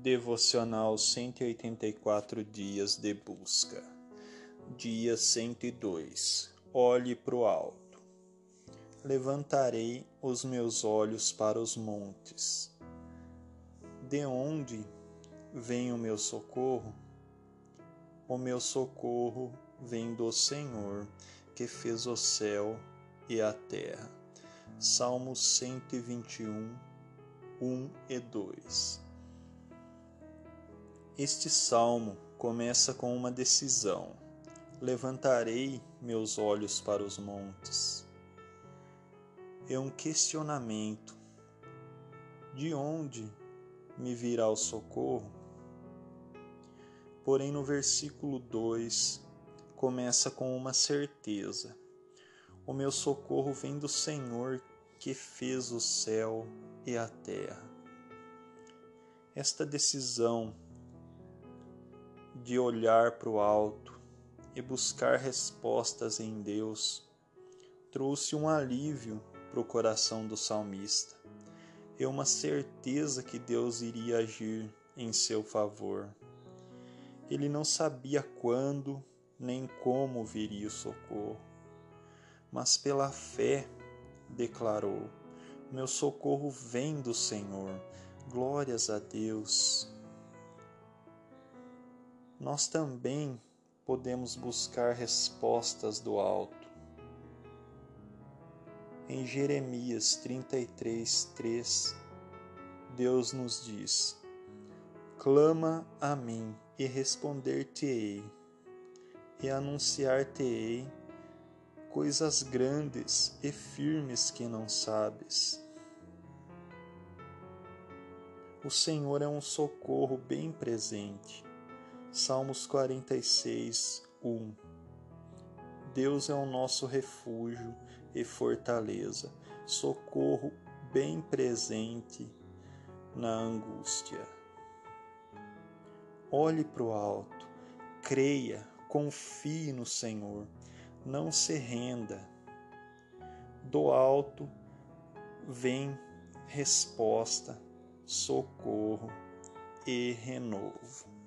Devocional 184 dias de busca. Dia 102. Olhe para o alto. Levantarei os meus olhos para os montes. De onde vem o meu socorro? O meu socorro vem do Senhor, que fez o céu e a terra. Salmos 121, 1 e 2. Este salmo começa com uma decisão: levantarei meus olhos para os montes. É um questionamento: de onde me virá o socorro? Porém, no versículo 2 começa com uma certeza: o meu socorro vem do Senhor que fez o céu e a terra. Esta decisão de olhar para o alto e buscar respostas em Deus trouxe um alívio para o coração do salmista e uma certeza que Deus iria agir em seu favor. Ele não sabia quando nem como viria o socorro, mas pela fé declarou: Meu socorro vem do Senhor. Glórias a Deus nós também podemos buscar respostas do alto. Em Jeremias 33, 3, Deus nos diz: Clama a mim e responder-te-ei, e anunciar-te-ei coisas grandes e firmes que não sabes. O Senhor é um socorro bem presente Salmos 46, 1 Deus é o nosso refúgio e fortaleza, socorro bem presente na angústia. Olhe para o alto, creia, confie no Senhor, não se renda. Do alto vem resposta, socorro e renovo.